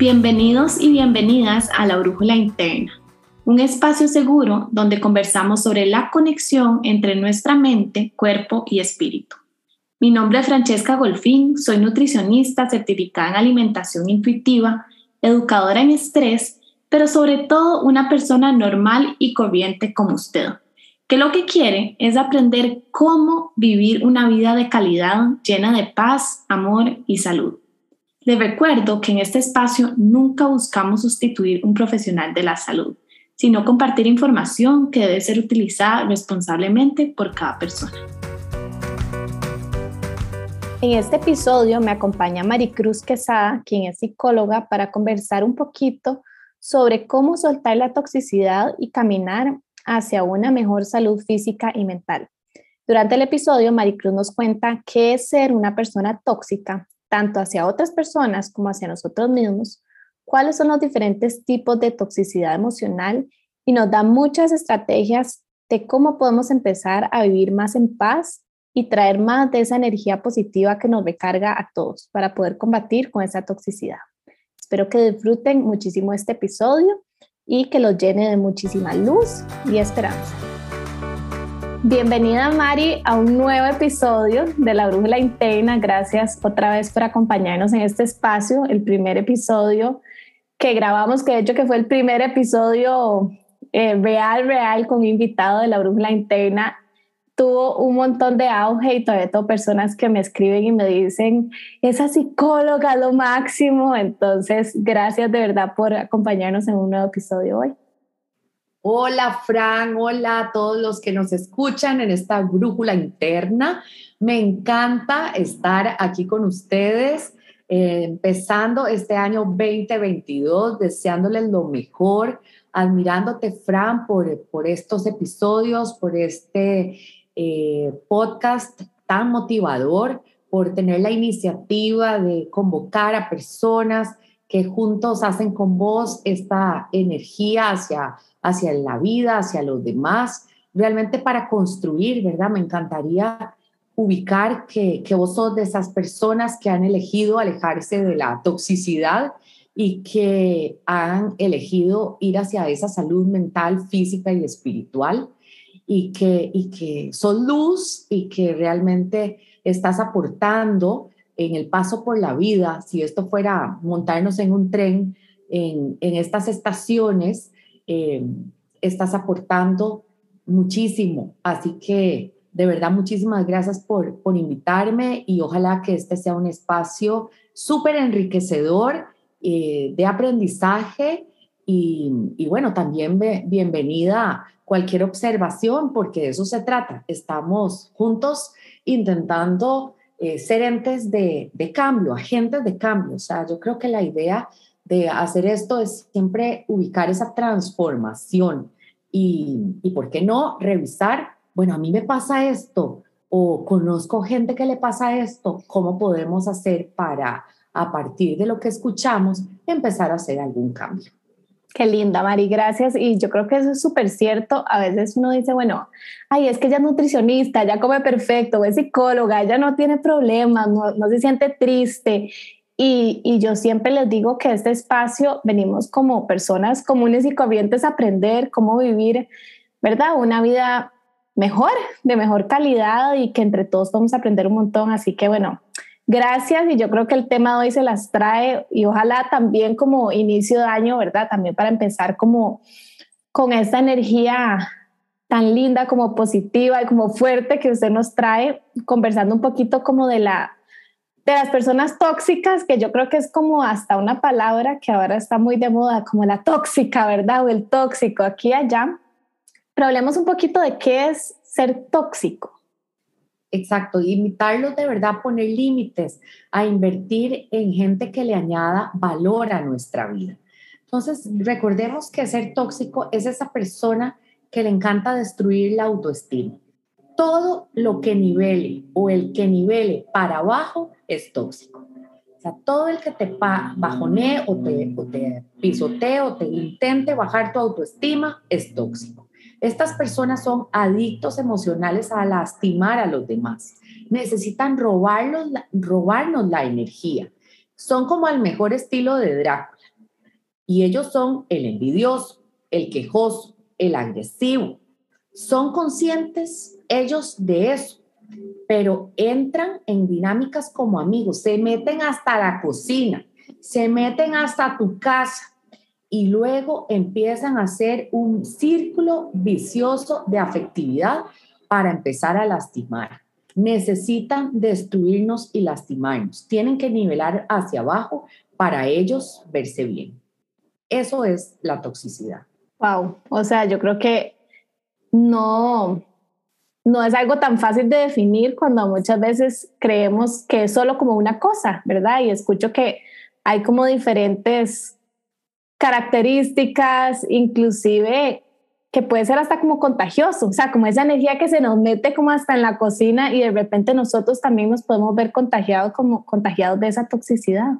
Bienvenidos y bienvenidas a La Brújula Interna, un espacio seguro donde conversamos sobre la conexión entre nuestra mente, cuerpo y espíritu. Mi nombre es Francesca Golfín, soy nutricionista certificada en alimentación intuitiva, educadora en estrés, pero sobre todo una persona normal y corriente como usted, que lo que quiere es aprender cómo vivir una vida de calidad llena de paz, amor y salud. Les recuerdo que en este espacio nunca buscamos sustituir un profesional de la salud, sino compartir información que debe ser utilizada responsablemente por cada persona. En este episodio me acompaña Maricruz Quesada, quien es psicóloga, para conversar un poquito sobre cómo soltar la toxicidad y caminar hacia una mejor salud física y mental. Durante el episodio, Maricruz nos cuenta qué es ser una persona tóxica tanto hacia otras personas como hacia nosotros mismos, cuáles son los diferentes tipos de toxicidad emocional y nos da muchas estrategias de cómo podemos empezar a vivir más en paz y traer más de esa energía positiva que nos recarga a todos para poder combatir con esa toxicidad. Espero que disfruten muchísimo este episodio y que los llene de muchísima luz y esperanza. Bienvenida Mari a un nuevo episodio de La Brújula Interna. Gracias otra vez por acompañarnos en este espacio, el primer episodio que grabamos, que de hecho que fue el primer episodio eh, real, real con invitado de La Brújula Interna. Tuvo un montón de auge y todavía tengo personas que me escriben y me dicen, esa psicóloga lo máximo. Entonces, gracias de verdad por acompañarnos en un nuevo episodio hoy. Hola Fran, hola a todos los que nos escuchan en esta brújula interna. Me encanta estar aquí con ustedes, eh, empezando este año 2022, deseándoles lo mejor, admirándote Fran por, por estos episodios, por este eh, podcast tan motivador, por tener la iniciativa de convocar a personas que juntos hacen con vos esta energía hacia hacia la vida, hacia los demás, realmente para construir, ¿verdad? Me encantaría ubicar que, que vos sos de esas personas que han elegido alejarse de la toxicidad y que han elegido ir hacia esa salud mental, física y espiritual y que, y que son luz y que realmente estás aportando en el paso por la vida, si esto fuera montarnos en un tren, en, en estas estaciones, eh, estás aportando muchísimo. Así que de verdad muchísimas gracias por, por invitarme y ojalá que este sea un espacio súper enriquecedor eh, de aprendizaje y, y, bueno, también bienvenida cualquier observación porque de eso se trata. Estamos juntos intentando eh, ser entes de, de cambio, agentes de cambio. O sea, yo creo que la idea de hacer esto es siempre ubicar esa transformación y, y, ¿por qué no revisar? Bueno, a mí me pasa esto o conozco gente que le pasa esto, ¿cómo podemos hacer para, a partir de lo que escuchamos, empezar a hacer algún cambio? Qué linda, Mari, gracias. Y yo creo que eso es súper cierto. A veces uno dice, bueno, ay, es que ella es nutricionista, ya come perfecto, es psicóloga, ella no tiene problemas, no, no se siente triste. Y, yo siempre les digo que este espacio venimos como personas comunes y corrientes a aprender cómo vivir, ¿verdad? Una vida mejor, de mejor calidad y que entre todos vamos a aprender un montón. Así que bueno, gracias y yo creo que el tema de hoy se las trae y ojalá también como inicio de año, ¿verdad? También para empezar como con esta energía tan linda como positiva y como fuerte que usted nos trae, conversando un poquito como de la de las personas tóxicas, que yo creo que es como hasta una palabra que ahora está muy de moda, como la tóxica, ¿verdad? O el tóxico aquí y allá. Pero hablemos un poquito de qué es ser tóxico. Exacto, invitarlos de verdad poner límites, a invertir en gente que le añada valor a nuestra vida. Entonces, recordemos que ser tóxico es esa persona que le encanta destruir la autoestima todo lo que nivele o el que nivele para abajo es tóxico. O sea, todo el que te bajonee o te, o te pisotee o te intente bajar tu autoestima es tóxico. Estas personas son adictos emocionales a lastimar a los demás. Necesitan robarnos, robarnos la energía. Son como el mejor estilo de Drácula. Y ellos son el envidioso, el quejoso, el agresivo. Son conscientes ellos de eso, pero entran en dinámicas como amigos, se meten hasta la cocina, se meten hasta tu casa y luego empiezan a hacer un círculo vicioso de afectividad para empezar a lastimar. Necesitan destruirnos y lastimarnos. Tienen que nivelar hacia abajo para ellos verse bien. Eso es la toxicidad. Wow, o sea, yo creo que no, no es algo tan fácil de definir cuando muchas veces creemos que es solo como una cosa, ¿verdad? Y escucho que hay como diferentes características, inclusive que puede ser hasta como contagioso, o sea, como esa energía que se nos mete como hasta en la cocina y de repente nosotros también nos podemos ver contagiados como contagiados de esa toxicidad.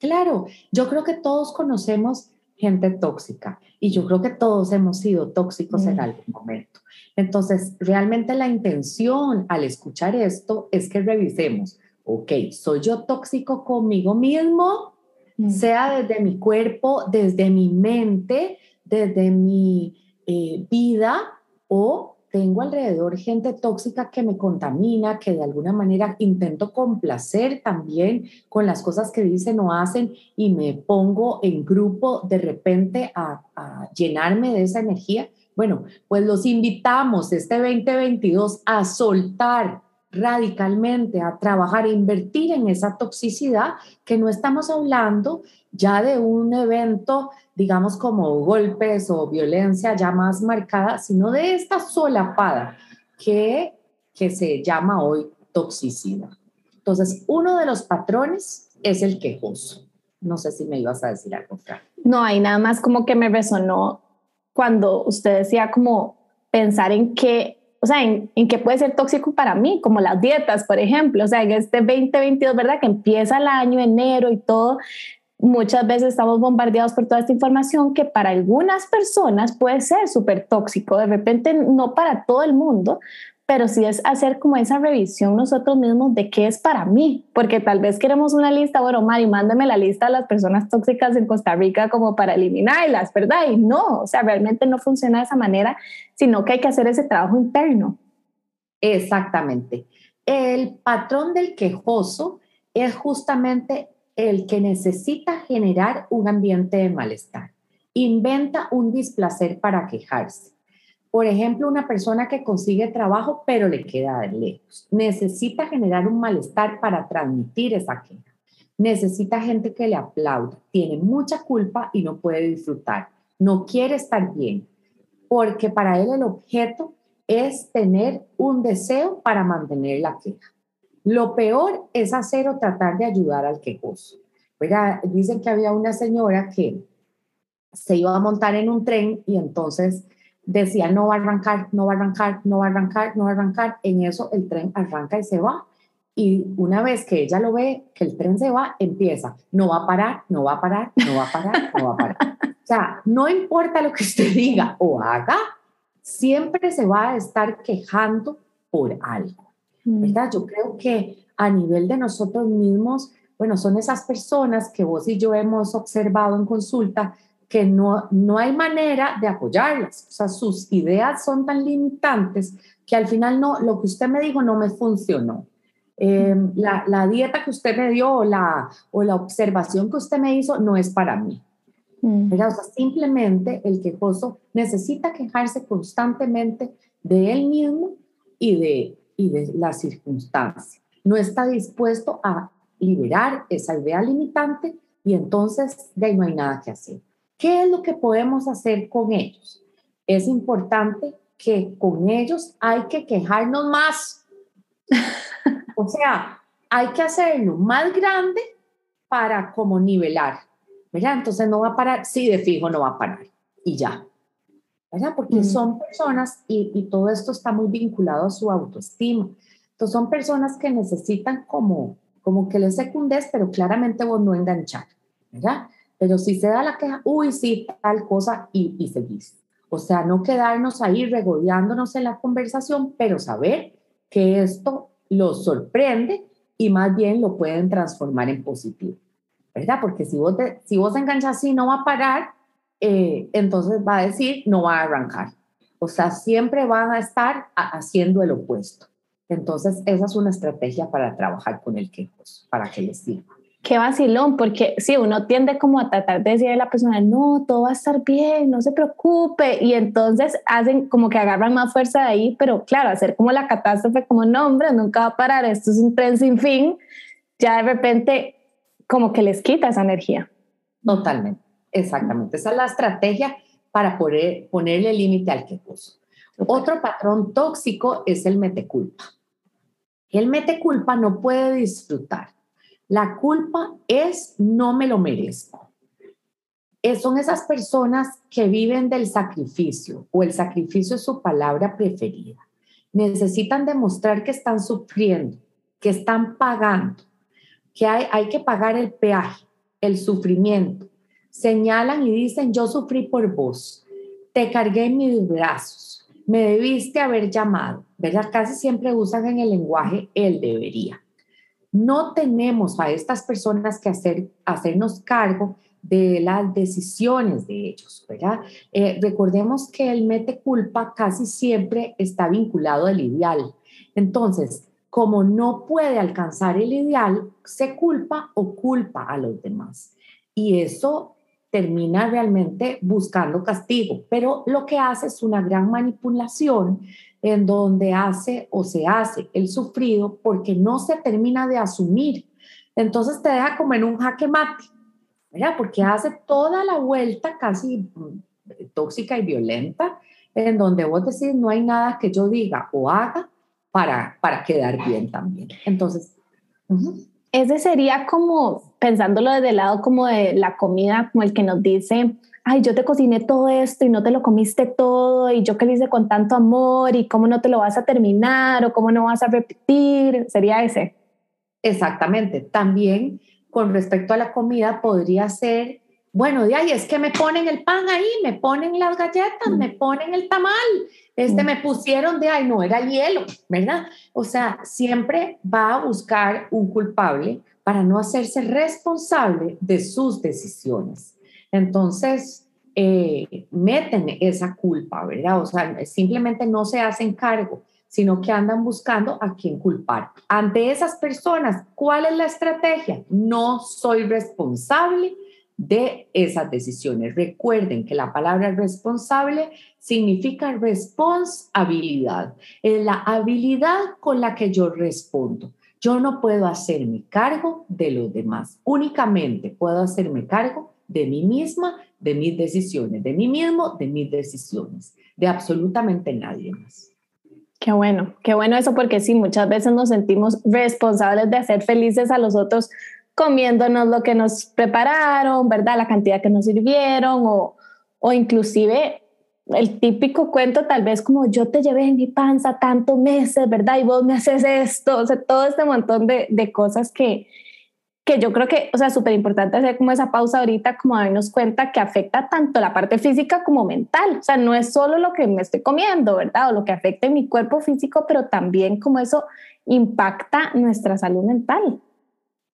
Claro, yo creo que todos conocemos gente tóxica y yo creo que todos hemos sido tóxicos en mm. algún momento. Entonces, realmente la intención al escuchar esto es que revisemos, ok, ¿soy yo tóxico conmigo mismo? Mm. Sea desde mi cuerpo, desde mi mente, desde mi eh, vida o tengo alrededor gente tóxica que me contamina, que de alguna manera intento complacer también con las cosas que dicen o hacen y me pongo en grupo de repente a, a llenarme de esa energía. Bueno, pues los invitamos este 2022 a soltar radicalmente, a trabajar, a invertir en esa toxicidad, que no estamos hablando ya de un evento, digamos, como golpes o violencia ya más marcada, sino de esta solapada que, que se llama hoy toxicidad. Entonces, uno de los patrones es el quejoso. No sé si me ibas a decir algo, Fran. No, hay nada más como que me resonó cuando usted decía como pensar en qué, o sea, en, en qué puede ser tóxico para mí, como las dietas, por ejemplo, o sea, en este 2022, ¿verdad? Que empieza el año, enero y todo, muchas veces estamos bombardeados por toda esta información que para algunas personas puede ser súper tóxico, de repente no para todo el mundo, pero sí es hacer como esa revisión nosotros mismos de qué es para mí, porque tal vez queremos una lista, bueno, Mari, mándame la lista de las personas tóxicas en Costa Rica como para eliminarlas, ¿verdad? Y no, o sea, realmente no funciona de esa manera, sino que hay que hacer ese trabajo interno. Exactamente. El patrón del quejoso es justamente el que necesita generar un ambiente de malestar. Inventa un displacer para quejarse. Por ejemplo, una persona que consigue trabajo pero le queda de lejos. Necesita generar un malestar para transmitir esa queja. Necesita gente que le aplaude. Tiene mucha culpa y no puede disfrutar. No quiere estar bien porque para él el objeto es tener un deseo para mantener la queja. Lo peor es hacer o tratar de ayudar al quejoso. Dicen que había una señora que se iba a montar en un tren y entonces decía, no va a arrancar, no va a arrancar, no va a arrancar, no va a arrancar. En eso el tren arranca y se va. Y una vez que ella lo ve, que el tren se va, empieza, no va a parar, no va a parar, no va a parar, no va a parar. O sea, no importa lo que usted diga o haga, siempre se va a estar quejando por algo. Mm. ¿Verdad? Yo creo que a nivel de nosotros mismos, bueno, son esas personas que vos y yo hemos observado en consulta que no, no hay manera de apoyarlas. O sea, sus ideas son tan limitantes que al final no, lo que usted me dijo no me funcionó. Eh, la, la, dieta que usted me dio o la, o la observación que usted me hizo no es para mí. Mm. O sea, simplemente el quejoso necesita quejarse constantemente de él mismo y de, y de la circunstancia. No está dispuesto a liberar esa idea limitante y entonces de ahí no hay nada que hacer. ¿Qué es lo que podemos hacer con ellos? Es importante que con ellos hay que quejarnos más. o sea, hay que hacerlo más grande para como nivelar. ¿verdad? Entonces no va a parar, sí, de fijo no va a parar y ya. ¿verdad? Porque mm. son personas y, y todo esto está muy vinculado a su autoestima. Entonces son personas que necesitan como, como que les secundes, pero claramente vos no enganchar, ¿verdad? Pero si se da la queja, uy, sí, tal cosa, y, y seguís. O sea, no quedarnos ahí regodeándonos en la conversación, pero saber que esto los sorprende y más bien lo pueden transformar en positivo. ¿verdad? Porque si vos, si vos enganchas así no va a parar, eh, entonces va a decir no va a arrancar. O sea, siempre van a estar haciendo el opuesto. Entonces, esa es una estrategia para trabajar con el quejos, para que les sirva. Qué vacilón, porque sí, uno tiende como a tratar de decirle a la persona, no, todo va a estar bien, no se preocupe, y entonces hacen como que agarran más fuerza de ahí, pero claro, hacer como la catástrofe, como no, hombre, nunca va a parar, esto es un tren sin fin, ya de repente como que les quita esa energía. Totalmente, exactamente. Esa es la estrategia para poder ponerle límite al quejoso. Otro patrón tóxico es el meteculpa. El meteculpa no puede disfrutar. La culpa es no me lo merezco. son esas personas que viven del sacrificio o el sacrificio es su palabra preferida. Necesitan demostrar que están sufriendo, que están pagando, que hay, hay que pagar el peaje, el sufrimiento. Señalan y dicen, yo sufrí por vos, te cargué en mis brazos, me debiste haber llamado, ¿verdad? Casi siempre usan en el lenguaje el debería. No tenemos a estas personas que hacer, hacernos cargo de las decisiones de ellos, ¿verdad? Eh, recordemos que el mete culpa casi siempre está vinculado al ideal. Entonces, como no puede alcanzar el ideal, se culpa o culpa a los demás. Y eso termina realmente buscando castigo, pero lo que hace es una gran manipulación en donde hace o se hace el sufrido porque no se termina de asumir. Entonces te deja como en un jaque mate, ¿verdad? Porque hace toda la vuelta casi mm, tóxica y violenta, en donde vos decís, no hay nada que yo diga o haga para, para quedar bien también. Entonces, ese sería como, pensándolo desde el lado como de la comida, como el que nos dice, ay, yo te cociné todo esto y no te lo comiste todo y yo que lo hice con tanto amor y cómo no te lo vas a terminar o cómo no vas a repetir, sería ese. Exactamente. También con respecto a la comida podría ser, bueno, de ahí es que me ponen el pan ahí, me ponen las galletas, me ponen el tamal, este me pusieron de ahí, no era hielo, ¿verdad? O sea, siempre va a buscar un culpable para no hacerse responsable de sus decisiones. Entonces, eh, meten esa culpa, ¿verdad? O sea, simplemente no se hacen cargo, sino que andan buscando a quién culpar. Ante esas personas, ¿cuál es la estrategia? No soy responsable de esas decisiones. Recuerden que la palabra responsable significa responsabilidad, es la habilidad con la que yo respondo. Yo no puedo hacerme cargo de los demás, únicamente puedo hacerme cargo de mí misma, de mis decisiones, de mí mismo, de mis decisiones, de absolutamente nadie más. Qué bueno, qué bueno eso porque sí, muchas veces nos sentimos responsables de hacer felices a los otros comiéndonos lo que nos prepararon, ¿verdad? La cantidad que nos sirvieron o, o inclusive el típico cuento tal vez como yo te llevé en mi panza tantos meses, ¿verdad? Y vos me haces esto, o sea, todo este montón de, de cosas que, que yo creo que, o sea, súper importante hacer como esa pausa ahorita, como darnos cuenta que afecta tanto la parte física como mental, o sea, no es solo lo que me estoy comiendo, ¿verdad? O lo que afecta en mi cuerpo físico, pero también como eso impacta nuestra salud mental.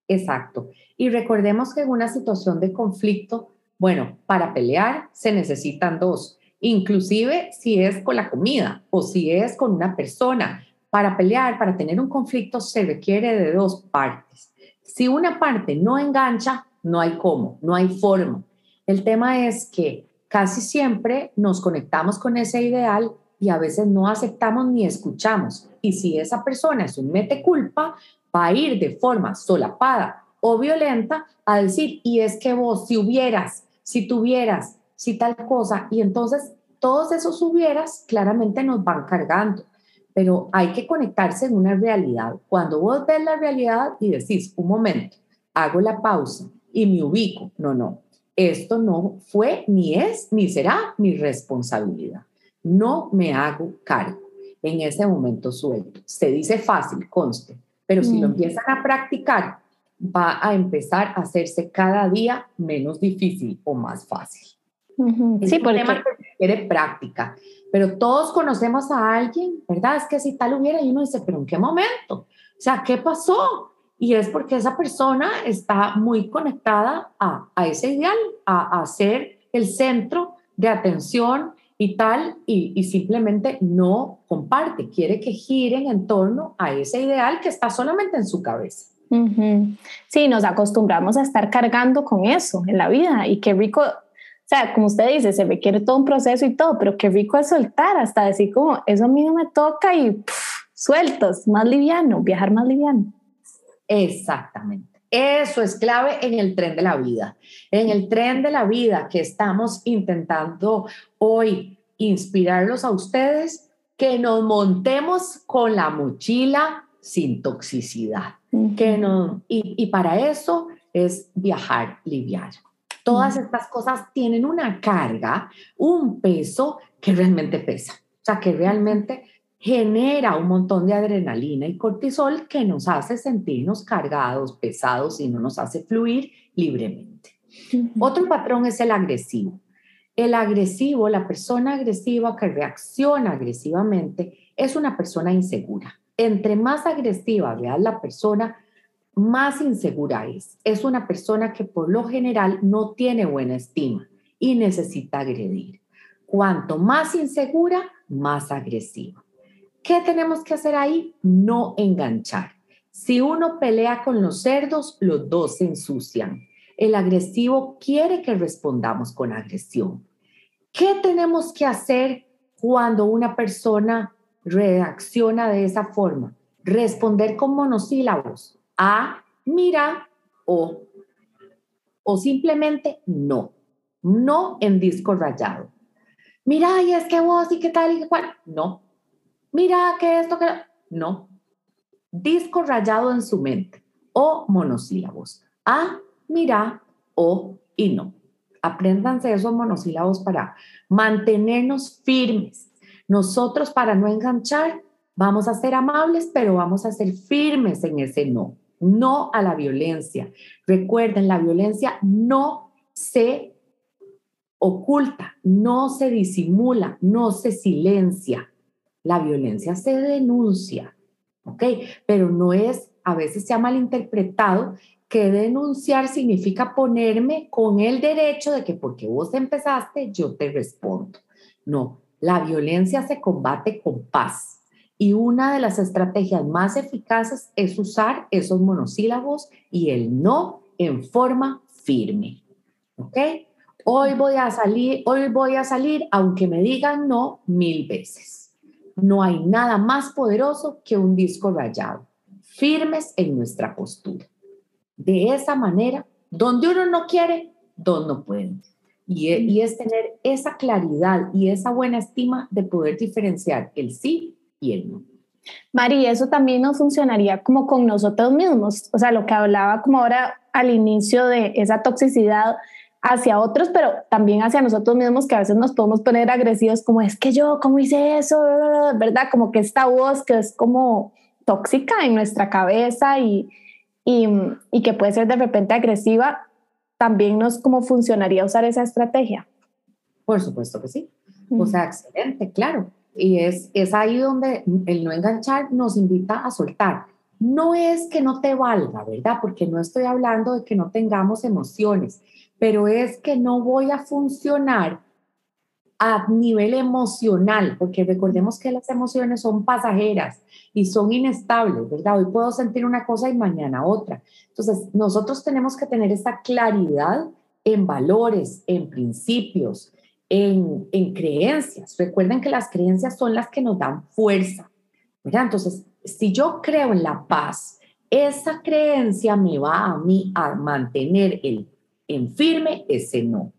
Exacto. Y recordemos que en una situación de conflicto, bueno, para pelear se necesitan dos, inclusive si es con la comida o si es con una persona. Para pelear, para tener un conflicto, se requiere de dos partes. Si una parte no engancha, no hay cómo, no hay forma. El tema es que casi siempre nos conectamos con ese ideal y a veces no aceptamos ni escuchamos. Y si esa persona es un mete culpa, va a ir de forma solapada o violenta a decir, y es que vos, si hubieras, si tuvieras, si tal cosa, y entonces todos esos hubieras claramente nos van cargando, pero hay que conectarse en una realidad. Cuando vos ves la realidad y decís, un momento, hago la pausa y me ubico, no, no, esto no fue, ni es, ni será mi responsabilidad. No me hago cargo. En ese momento suelto. Se dice fácil, conste, pero si lo mm. empiezan a practicar, va a empezar a hacerse cada día menos difícil o más fácil. sí, por tema que requiere práctica. Pero todos conocemos a alguien, ¿verdad? Es que si tal hubiera, y uno dice, pero ¿en qué momento? O sea, ¿qué pasó? y es porque esa persona está muy conectada a, ese ideal, a, a, ser el centro de atención y tal, y, simplemente no comparte, quiere que giren en torno a ese ideal que está solamente en su cabeza. Sí, nos acostumbramos a estar cargando con eso en la vida y qué rico, o sea, como usted dice, se requiere todo un proceso y todo, pero qué rico es soltar, hasta decir como, eso a mí no me toca y sueltos, más liviano, viajar más liviano. Exactamente. Eso es clave en el tren de la vida. En el tren de la vida que estamos intentando hoy inspirarlos a ustedes, que nos montemos con la mochila sin toxicidad. que no, y, para eso es viajar liviano. Todas estas cosas tienen una carga, un peso que realmente pesa. O sea, que realmente genera un montón de adrenalina y cortisol que nos hace sentirnos cargados, pesados y no nos hace fluir libremente. Otro patrón es el agresivo. El agresivo, la persona agresiva que reacciona agresivamente, es una persona insegura. Entre más agresiva veas la persona, más insegura es. Es una persona que por lo general no tiene buena estima y necesita agredir. Cuanto más insegura, más agresiva. ¿Qué tenemos que hacer ahí? No enganchar. Si uno pelea con los cerdos, los dos se ensucian. El agresivo quiere que respondamos con agresión. ¿Qué tenemos que hacer cuando una persona reacciona de esa forma? Responder con monosílabos. A, mira, o, o simplemente no. No en disco rayado. Mira, y es que vos y qué tal y qué cual. No, mira que esto, que... No. Disco rayado en su mente o monosílabos. A, mira, o y no. Apréndanse esos monosílabos para mantenernos firmes. Nosotros para no enganchar vamos a ser amables, pero vamos a ser firmes en ese no. No a la violencia. Recuerden, la violencia no se oculta, no se disimula, no se silencia. La violencia se denuncia, ¿ok? Pero no es, a veces se ha malinterpretado que denunciar significa ponerme con el derecho de que porque vos empezaste, yo te respondo. No, la violencia se combate con paz. Y una de las estrategias más eficaces es usar esos monosílabos y el no en forma firme. ¿Ok? Hoy voy a salir, hoy voy a salir aunque me digan no mil veces no hay nada más poderoso que un disco rayado, firmes en nuestra postura. De esa manera, donde uno no quiere, dos no pueden. Y, e, y es tener esa claridad y esa buena estima de poder diferenciar el sí y el no. Mari, eso también no funcionaría como con nosotros mismos. O sea, lo que hablaba como ahora al inicio de esa toxicidad hacia otros, pero también hacia nosotros mismos, que a veces nos podemos poner agresivos, como es que yo, ¿cómo hice eso? ¿Verdad? Como que esta voz que es como tóxica en nuestra cabeza y, y, y que puede ser de repente agresiva, también nos como funcionaría usar esa estrategia. Por supuesto que sí. O sea, excelente, claro. Y es, es ahí donde el no enganchar nos invita a soltar. No es que no te valga, ¿verdad? Porque no estoy hablando de que no tengamos emociones pero es que no voy a funcionar a nivel emocional, porque recordemos que las emociones son pasajeras y son inestables, ¿verdad? Hoy puedo sentir una cosa y mañana otra. Entonces, nosotros tenemos que tener esa claridad en valores, en principios, en, en creencias. Recuerden que las creencias son las que nos dan fuerza, ¿verdad? Entonces, si yo creo en la paz, esa creencia me va a mí a mantener el en firme ese no.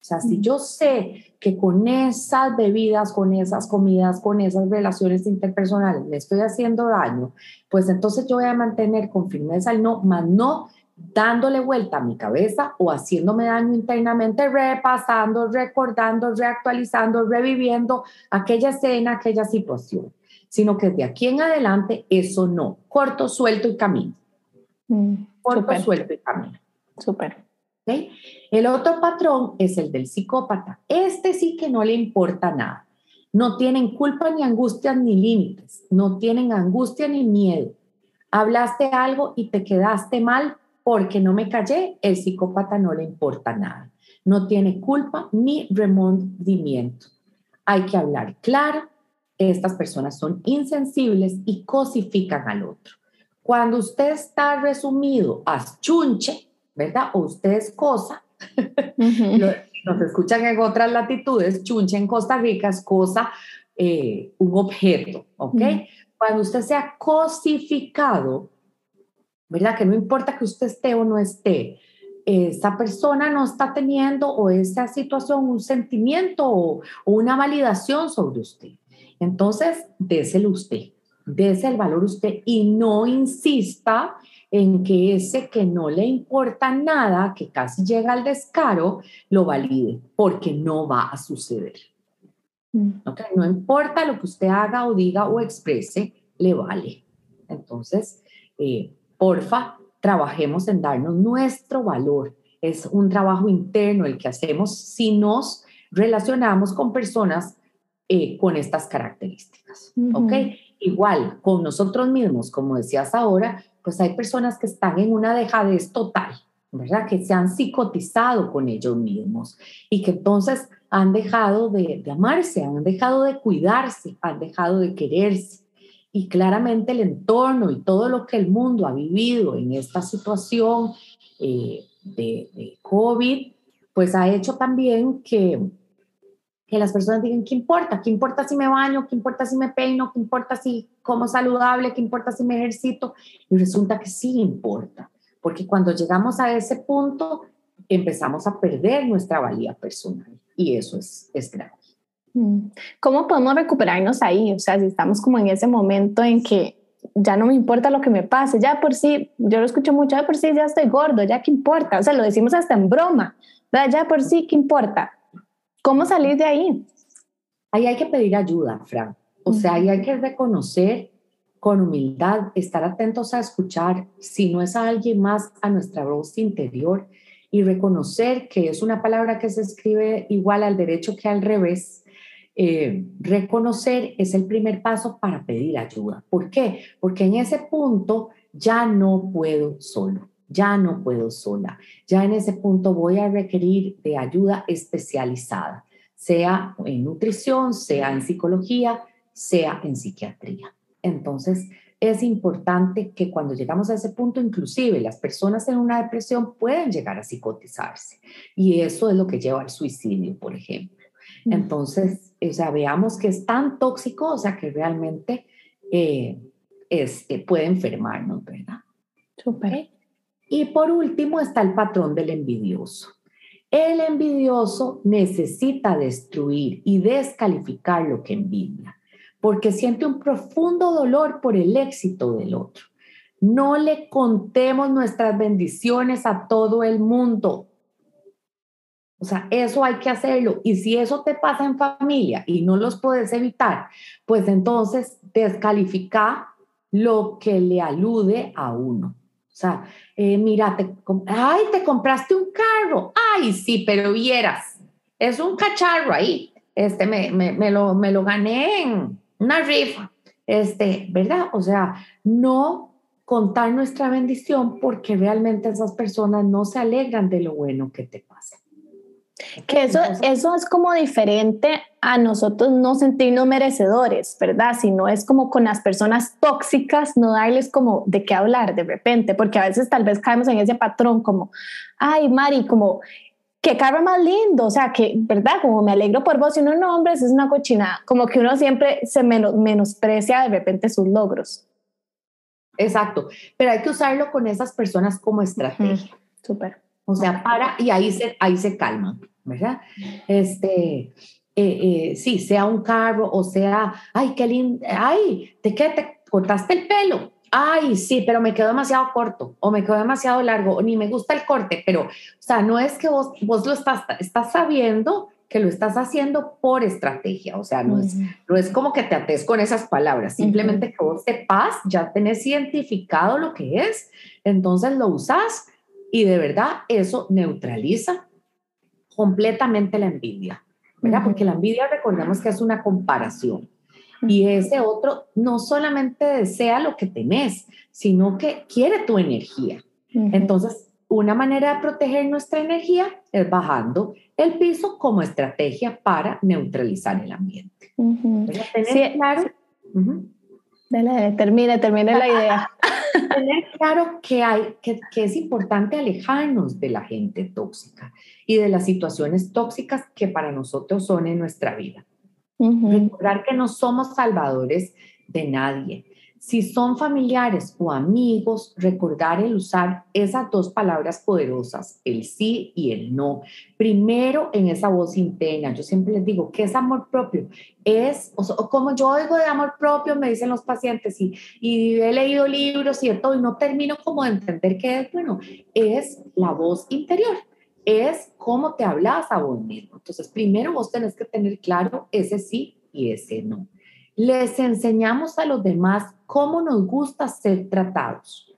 O sea, si yo sé que con esas bebidas, con esas comidas, con esas relaciones interpersonales me estoy haciendo daño, pues entonces yo voy a mantener con firmeza el no, más no dándole vuelta a mi cabeza o haciéndome daño internamente, repasando, recordando, reactualizando, reviviendo aquella escena, aquella situación, sino que de aquí en adelante eso no, corto, suelto y camino. Mm, corto, suelto y camino. Súper. El otro patrón es el del psicópata. Este sí que no le importa nada. No tienen culpa ni angustia ni límites. No tienen angustia ni miedo. Hablaste algo y te quedaste mal porque no me callé, el psicópata no le importa nada. No tiene culpa ni remordimiento. Hay que hablar claro. Estas personas son insensibles y cosifican al otro. Cuando usted está resumido a chunche, ¿verdad? O usted es cosa, nos escuchan en otras latitudes, chunche en Costa Rica es cosa, eh, un objeto, ¿ok? Cuando usted sea cosificado, ¿verdad? Que no importa que usted esté o no esté, esa persona no está teniendo o esa situación un sentimiento o, una validación sobre usted. Entonces, déselo usted, dese el valor usted y no insista en que ese que no le importa nada, que casi llega al descaro, lo valide, porque no va a suceder. Mm. No importa lo que usted haga o diga o exprese, le vale. Entonces, eh, porfa, trabajemos en darnos nuestro valor. Es un trabajo interno el que hacemos si nos relacionamos con personas eh, con estas características. ¿Ok? Igual, con nosotros mismos, como decías ahora, pues hay personas que están en una dejadez total, ¿verdad? Que se han psicotizado con ellos mismos y que entonces han dejado de, amarse, han dejado de cuidarse, han dejado de quererse. Y claramente el entorno y todo lo que el mundo ha vivido en esta situación eh, de, de, COVID, pues ha hecho también que, que las personas digan, ¿qué importa? ¿Qué importa si me baño? ¿Qué importa si me peino? ¿Qué importa si como saludable? ¿Qué importa si me ejercito? Y resulta que sí importa, porque cuando llegamos a ese punto empezamos a perder nuestra valía personal y eso es, es grave. Mm. ¿Cómo podemos recuperarnos ahí? O sea, si estamos como en ese momento en que ya no me importa lo que me pase, ya por sí, yo lo escucho mucho, ya por sí ya estoy gordo, ya qué importa, o sea, lo decimos hasta en broma, ya por sí, ¿qué importa? ¿Cómo salir de ahí? Ahí hay que pedir ayuda, Fran. O sea, ahí hay que reconocer con humildad, estar atentos a escuchar, si no es a alguien más, a nuestra voz interior y reconocer que es una palabra que se escribe igual al derecho que al revés. Eh, reconocer es el primer paso para pedir ayuda. ¿Por qué? Porque en ese punto ya no puedo solo, ya no puedo sola, ya en ese punto voy a requerir de ayuda especializada, sea en nutrición, sea en psicología, sea en psiquiatría. Entonces, es importante que cuando llegamos a ese punto, inclusive las personas en una depresión pueden llegar a psicotizarse y eso es lo que lleva al suicidio, por ejemplo. Entonces, o sea, veamos que es tan tóxico, o sea, que realmente eh, es, puede enfermarnos, ¿verdad? Súper. Y por último está el patrón del envidioso. El envidioso necesita destruir y descalificar lo que envidia porque siente un profundo dolor por el éxito del otro. No le contemos nuestras bendiciones a todo el mundo. O sea, eso hay que hacerlo. Y si eso te pasa en familia y no los puedes evitar, pues entonces descalifica lo que le alude a uno. O sea, eh, mira, te, ay, te compraste un carro. Ay, sí, pero vieras, es un cacharro ahí. Este me, me, lo, me lo gané en, una rifa, este, ¿verdad? O sea, no contar nuestra bendición porque realmente esas personas no se alegran de lo bueno que te pasa. Que eso, eso es como diferente a nosotros no sentirnos merecedores, ¿verdad? Si no es como con las personas tóxicas, no darles como de qué hablar de repente, porque a veces tal vez caemos en ese patrón como, ay, Mari, como qué carro más lindo, o sea, que, ¿verdad? Como me alegro por vos y uno, no, hombre, es una cochinada, como que uno siempre se menosprecia de repente sus logros. Exacto, pero hay que usarlo con esas personas como estrategia. Súper. O sea, para y ahí se, ahí se calman, ¿verdad? Este, eh, eh, sí, sea un carro o sea, ay, qué lindo, ay, ¿de qué te cortaste el pelo? ay, sí, pero me quedó demasiado corto o me quedó demasiado largo o ni me gusta el corte, pero, o sea, no es que vos, vos lo estás, estás sabiendo que lo estás haciendo por estrategia, o sea, no, es, no es como que te ates con esas palabras, simplemente que vos sepas, ya tenés identificado lo que es, entonces lo usas y de verdad eso neutraliza completamente la envidia, ¿verdad? Porque la envidia recordemos que es una comparación. Y ese otro no solamente desea lo que tenés, sino que quiere tu energía. Entonces, una manera de proteger nuestra energía es bajando el piso como estrategia para neutralizar el ambiente. sí, claro? Termine, termine la idea. Tener claro que, hay, que, que, es importante alejarnos de la gente tóxica y de las situaciones tóxicas que para nosotros son en nuestra vida. Recordar que no somos salvadores de nadie. Si son familiares o amigos, recordar el usar esas dos palabras poderosas, el sí y el no. Primero en esa voz interna. Yo siempre les digo, ¿qué es amor propio? Es, o, como yo oigo de amor propio, me dicen los pacientes, y, y he leído libros y todo, y no termino como de entender qué es, bueno, es la voz interior es cómo te hablas a vos mismo. Entonces, primero vos tenés que tener claro ese sí y ese no. Les enseñamos a los demás cómo nos gusta ser tratados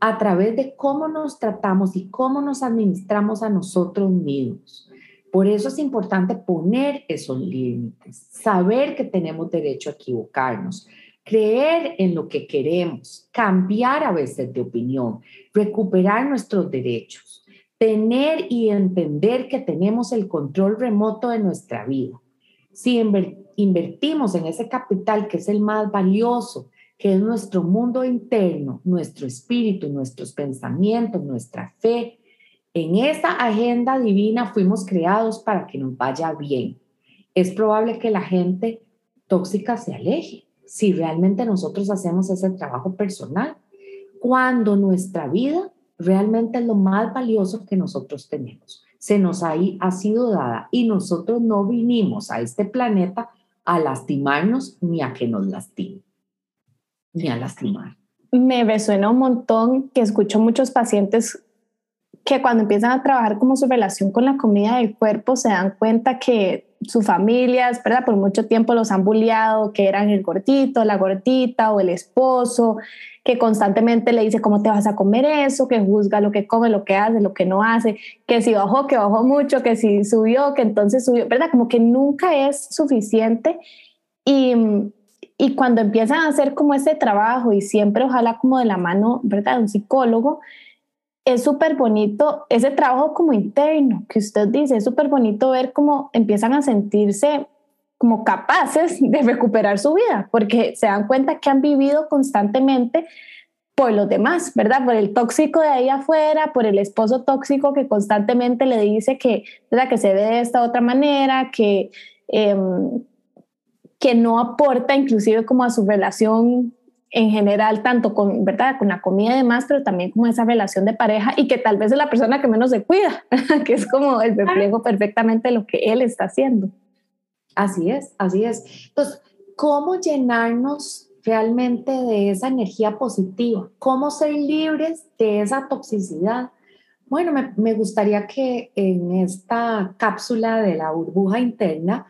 a través de cómo nos tratamos y cómo nos administramos a nosotros mismos. Por eso es importante poner esos límites, saber que tenemos derecho a equivocarnos, creer en lo que queremos, cambiar a veces de opinión, recuperar nuestros derechos tener y entender que tenemos el control remoto de nuestra vida. Si invertimos en ese capital que es el más valioso, que es nuestro mundo interno, nuestro espíritu, nuestros pensamientos, nuestra fe, en esa agenda divina fuimos creados para que nos vaya bien. Es probable que la gente tóxica se aleje si realmente nosotros hacemos ese trabajo personal. Cuando nuestra vida realmente es lo más valioso que nosotros tenemos. Se nos ha, ha sido dada y nosotros no vinimos a este planeta a lastimarnos ni a que nos lastime, ni a lastimar. Me resuena un montón que escucho muchos pacientes que cuando empiezan a trabajar como su relación con la comida del cuerpo se dan cuenta que sus familias, ¿verdad? Por mucho tiempo los han bulleado, que eran el gordito, la gordita o el esposo, que constantemente le dice cómo te vas a comer eso, que juzga lo que come, lo que hace, lo que no hace, que si bajó, que bajó mucho, que si subió, que entonces subió, ¿verdad? Como que nunca es suficiente. Y, y cuando empiezan a hacer como ese trabajo y siempre ojalá como de la mano, ¿verdad? Un psicólogo, es súper bonito ese trabajo como interno que usted dice, es súper bonito ver cómo empiezan a sentirse como capaces de recuperar su vida, porque se dan cuenta que han vivido constantemente por los demás, ¿verdad? Por el tóxico de ahí afuera, por el esposo tóxico que constantemente le dice que, ¿verdad? que se ve de esta otra manera, que, em, que no aporta inclusive como a su relación en general, tanto con, ¿verdad? con la comida y demás, pero también como esa relación de pareja y que tal vez es la persona que menos se cuida, que es como el reflejo perfectamente de lo que él está haciendo. Así es, así es. Entonces, ¿cómo llenarnos realmente de esa energía positiva? ¿Cómo ser libres de esa toxicidad? Bueno, me, me gustaría que en esta cápsula de la burbuja interna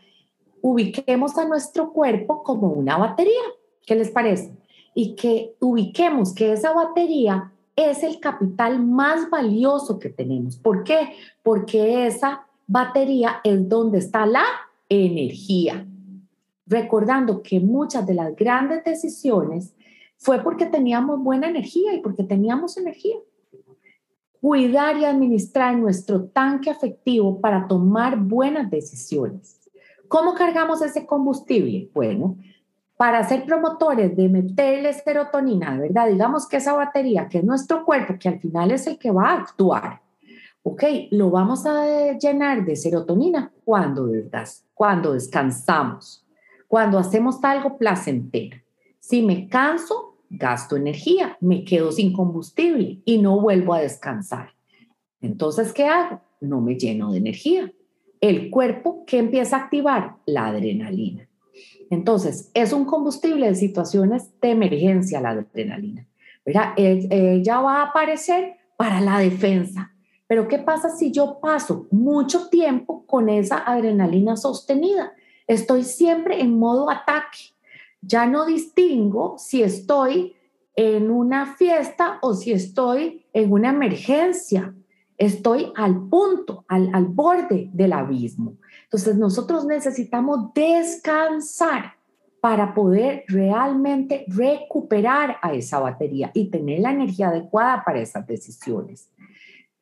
ubiquemos a nuestro cuerpo como una batería. ¿Qué les parece? Y que ubiquemos que esa batería es el capital más valioso que tenemos. ¿Por qué? Porque esa batería es donde está la energía. Recordando que muchas de las grandes decisiones fue porque teníamos buena energía y porque teníamos energía. Cuidar y administrar nuestro tanque afectivo para tomar buenas decisiones. ¿Cómo cargamos ese combustible? Bueno, para ser promotores de meterle serotonina, ¿verdad? Digamos que esa batería, que es nuestro cuerpo, que al final es el que va a actuar, ¿ok? Lo vamos a llenar de serotonina cuando, cuando descansamos, cuando hacemos algo placentero. Si me canso, gasto energía, me quedo sin combustible y no vuelvo a descansar. Entonces, ¿qué hago? No me lleno de energía. El cuerpo, ¿qué empieza a activar? La adrenalina. Entonces, es un combustible de situaciones de emergencia la adrenalina. ¿verdad? Ella va a aparecer para la defensa. Pero ¿qué pasa si yo paso mucho tiempo con esa adrenalina sostenida? Estoy siempre en modo ataque. Ya no distingo si estoy en una fiesta o si estoy en una emergencia. Estoy al punto, al, al borde del abismo. Entonces nosotros necesitamos descansar. para poder realmente recuperar a esa batería y tener la energía adecuada para esas decisiones.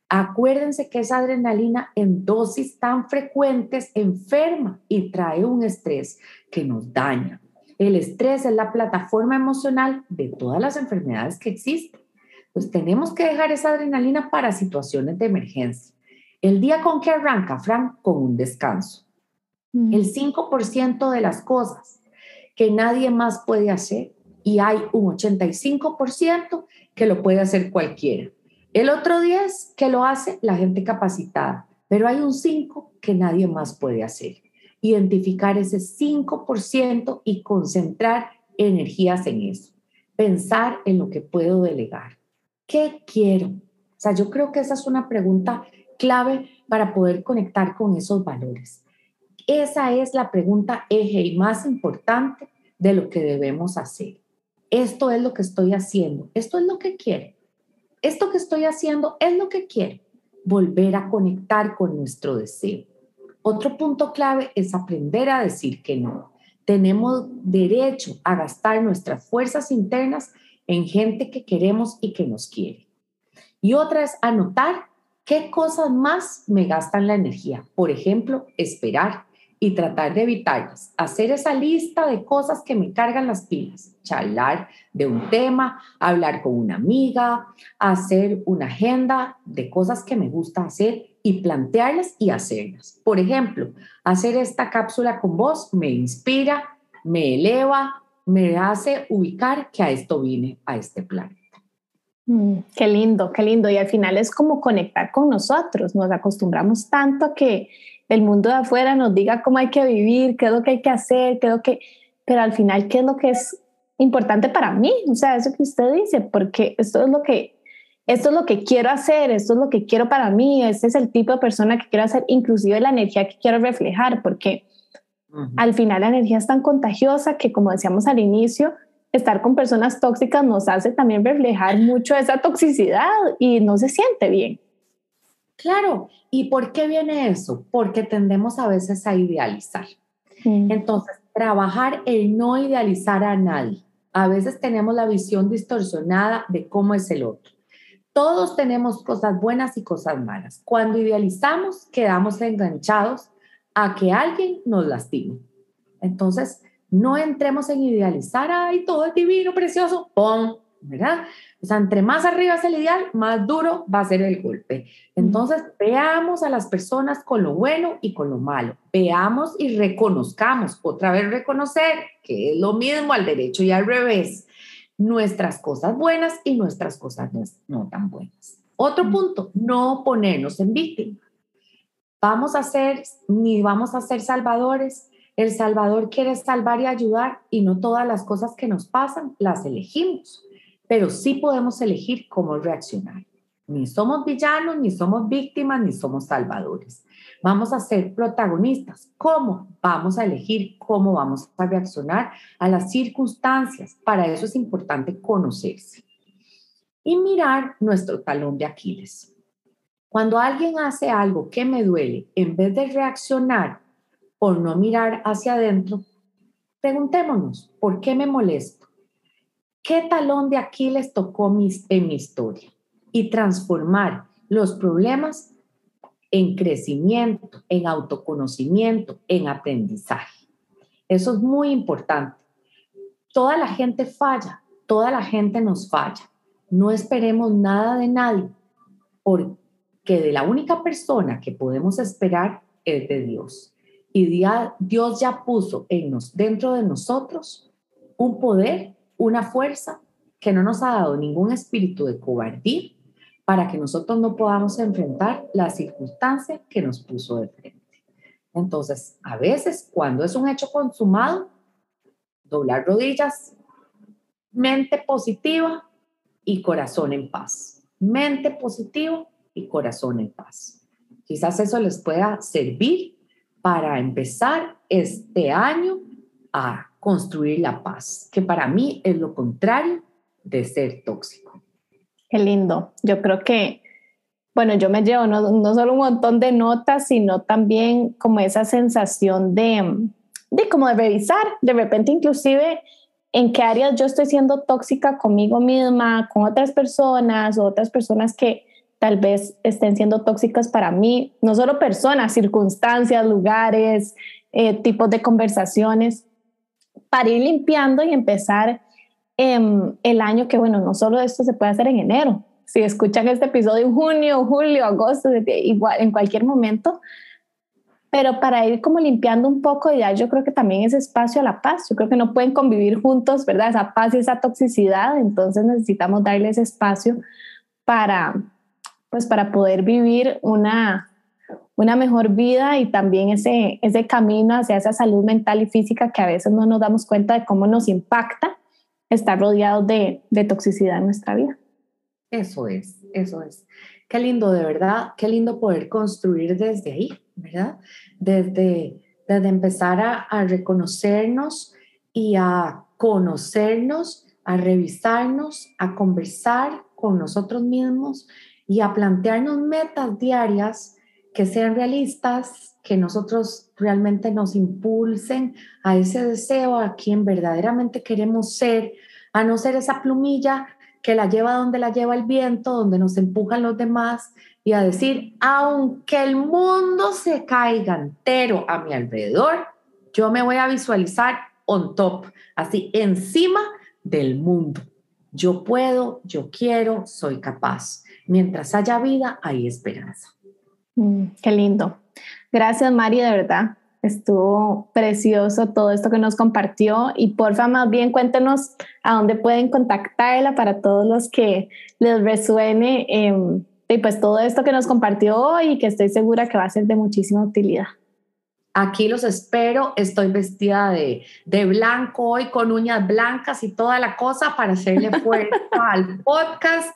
Acuérdense que esa adrenalina en dosis tan frecuentes enferma y trae un estrés que nos daña. El estrés es la plataforma emocional de todas las enfermedades que existen. Pues tenemos que dejar esa adrenalina para situaciones de emergencia. El día con que arranca, Frank, con un descanso. Mm. El 5% de las cosas que nadie más puede hacer y hay un 85% que lo puede hacer cualquiera. El otro 10 que lo hace la gente capacitada, pero hay un 5 que nadie más puede hacer. Identificar ese 5% y concentrar energías en eso. Pensar en lo que puedo delegar. ¿Qué quiero? O sea, yo creo que esa es una pregunta clave para poder conectar con esos valores. Esa es la pregunta eje y más importante de lo que debemos hacer. Esto es lo que estoy haciendo. Esto es lo que quiero. Esto que estoy haciendo es lo que quiero. Volver a conectar con nuestro deseo. Otro punto clave es aprender a decir que no. Tenemos derecho a gastar nuestras fuerzas internas en gente que queremos y que nos quiere. Y otra es anotar qué cosas más me gastan la energía. Por ejemplo, esperar, y tratar de evitarlas. Hacer esa lista de cosas que me cargan las pilas. Charlar de un tema, hablar con una amiga, hacer una agenda de cosas que me gusta hacer y plantearlas y hacerlas. Por ejemplo, hacer esta cápsula con vos me inspira, me eleva, me hace ubicar que a esto vine, a este planeta. Mm, qué lindo, qué lindo. Y al final es como conectar con nosotros. Nos acostumbramos tanto a que el mundo de afuera nos diga cómo hay que vivir, qué es lo que hay que hacer, qué es lo que, pero al final, qué es lo que es importante para mí, o sea, eso que usted dice, porque esto es lo que, esto es lo que quiero hacer, esto es lo que quiero para mí, este es el tipo de persona que quiero hacer, inclusive la energía que quiero reflejar, porque al final la energía es tan contagiosa que, como decíamos al inicio, estar con personas tóxicas nos hace también reflejar mucho esa toxicidad y no se siente bien. Claro, ¿y por qué viene eso? Porque tendemos a veces a idealizar. Entonces, trabajar el no idealizar a nadie. A veces tenemos la visión distorsionada de cómo es el otro. Todos tenemos cosas buenas y cosas malas. Cuando idealizamos, quedamos enganchados a que alguien nos lastime. Entonces, no entremos en idealizar, ay, todo es divino, precioso, ¡pum! ¿verdad? O sea, entre más arriba es el ideal, más duro va a ser el golpe. Entonces, veamos a las personas con lo bueno y con lo malo. Veamos y reconozcamos, otra vez reconocer, que es lo mismo al derecho y al revés, nuestras cosas buenas y nuestras cosas no, tan buenas. Otro punto, no ponernos en víctima. Vamos a ser, ni vamos a ser salvadores. El Salvador quiere salvar y ayudar y no todas las cosas que nos pasan las elegimos pero sí podemos elegir cómo reaccionar. Ni somos villanos, ni somos víctimas, ni somos salvadores. Vamos a ser protagonistas. ¿Cómo? Vamos a elegir cómo vamos a reaccionar a las circunstancias. Para eso es importante conocerse y mirar nuestro talón de Aquiles. Cuando alguien hace algo que me duele, en vez de reaccionar por no mirar hacia adentro, preguntémonos, ¿por qué me molesto? ¿Qué talón de Aquiles tocó en mi historia? Y transformar los problemas en crecimiento, en autoconocimiento, en aprendizaje. Eso es muy importante. Toda la gente falla, toda la gente nos falla. No esperemos nada de nadie, de la única persona que podemos esperar es de Dios. Y Dios ya puso en nos, dentro de nosotros un poder una fuerza que no nos ha dado ningún espíritu de cobardía para que nosotros no podamos enfrentar la circunstancia que nos puso de frente. Entonces, a veces cuando es un hecho consumado, doblar rodillas, mente positiva y corazón en paz. Mente positiva y corazón en paz. Quizás eso les pueda servir para empezar este año a construir la paz, que para mí es lo contrario de ser tóxico. Qué lindo. Yo creo que, bueno, yo me llevo no, solo un montón de notas, sino también como esa sensación de, de como de revisar, de repente inclusive en qué áreas yo estoy siendo tóxica conmigo misma, con otras personas o otras personas que tal vez estén siendo tóxicas para mí, no solo personas, circunstancias, lugares, eh, tipos de conversaciones, para ir limpiando y empezar el año que, bueno, no solo esto se puede hacer en enero, si escuchan este episodio en junio, julio, agosto, igual, en cualquier momento, pero para ir como limpiando un poco ya yo creo que también es espacio a la paz, yo creo que no pueden convivir juntos, ¿verdad? Esa paz y esa toxicidad, entonces necesitamos darles espacio para, pues para poder vivir una, una mejor vida y también ese, ese camino hacia esa salud mental y física que a veces no nos damos cuenta de cómo nos impacta estar rodeados de, de toxicidad en nuestra vida. Eso es, eso es. Qué lindo, de verdad, qué lindo poder construir desde ahí, ¿verdad? Desde, desde empezar a, a reconocernos y a conocernos, a revisarnos, a conversar con nosotros mismos y a plantearnos metas diarias que sean realistas, que nosotros realmente nos impulsen a ese deseo, a quien verdaderamente queremos ser, a no ser esa plumilla que la lleva donde la lleva el viento, donde nos empujan los demás y a decir, aunque el mundo se caiga entero a mi alrededor, yo me voy a visualizar on top, así encima del mundo. Yo puedo, yo quiero, soy capaz. Mientras haya vida, hay esperanza. Mm, qué lindo. Gracias, Mari, de verdad. Estuvo precioso todo esto que nos compartió y porfa, más bien cuéntenos a dónde pueden contactarla para todos los que les resuene em, y pues todo esto que nos compartió hoy y que estoy segura que va a ser de muchísima utilidad. Aquí los espero, estoy vestida de, de blanco hoy con uñas blancas y toda la cosa para hacerle fuerza al podcast.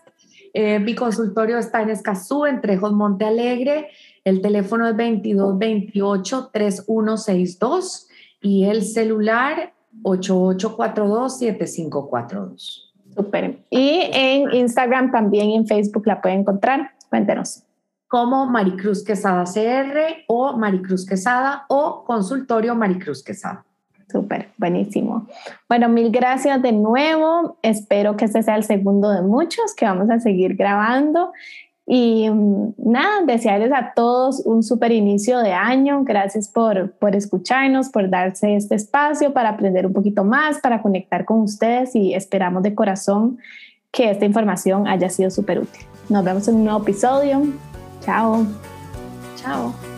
Eh, mi consultorio está en Escazú, en Trejos Monte Alegre. El teléfono es 2228-3162 y el celular 8842-7542. Súper. Y en Instagram también y en Facebook la pueden encontrar. Cuéntenos. Como Maricruz Quesada CR o Maricruz Quesada o Consultorio Maricruz Quesada. Súper, buenísimo. Bueno, mil gracias de nuevo. Espero que este sea el segundo de muchos que vamos a seguir grabando. Y mm, nada, desearles a todos un súper inicio de año. Gracias por, por escucharnos, por darse este espacio para aprender un poquito más, para conectar con ustedes y esperamos de corazón que esta información haya sido súper útil. Nos vemos en un nuevo episodio. Chao. Chao.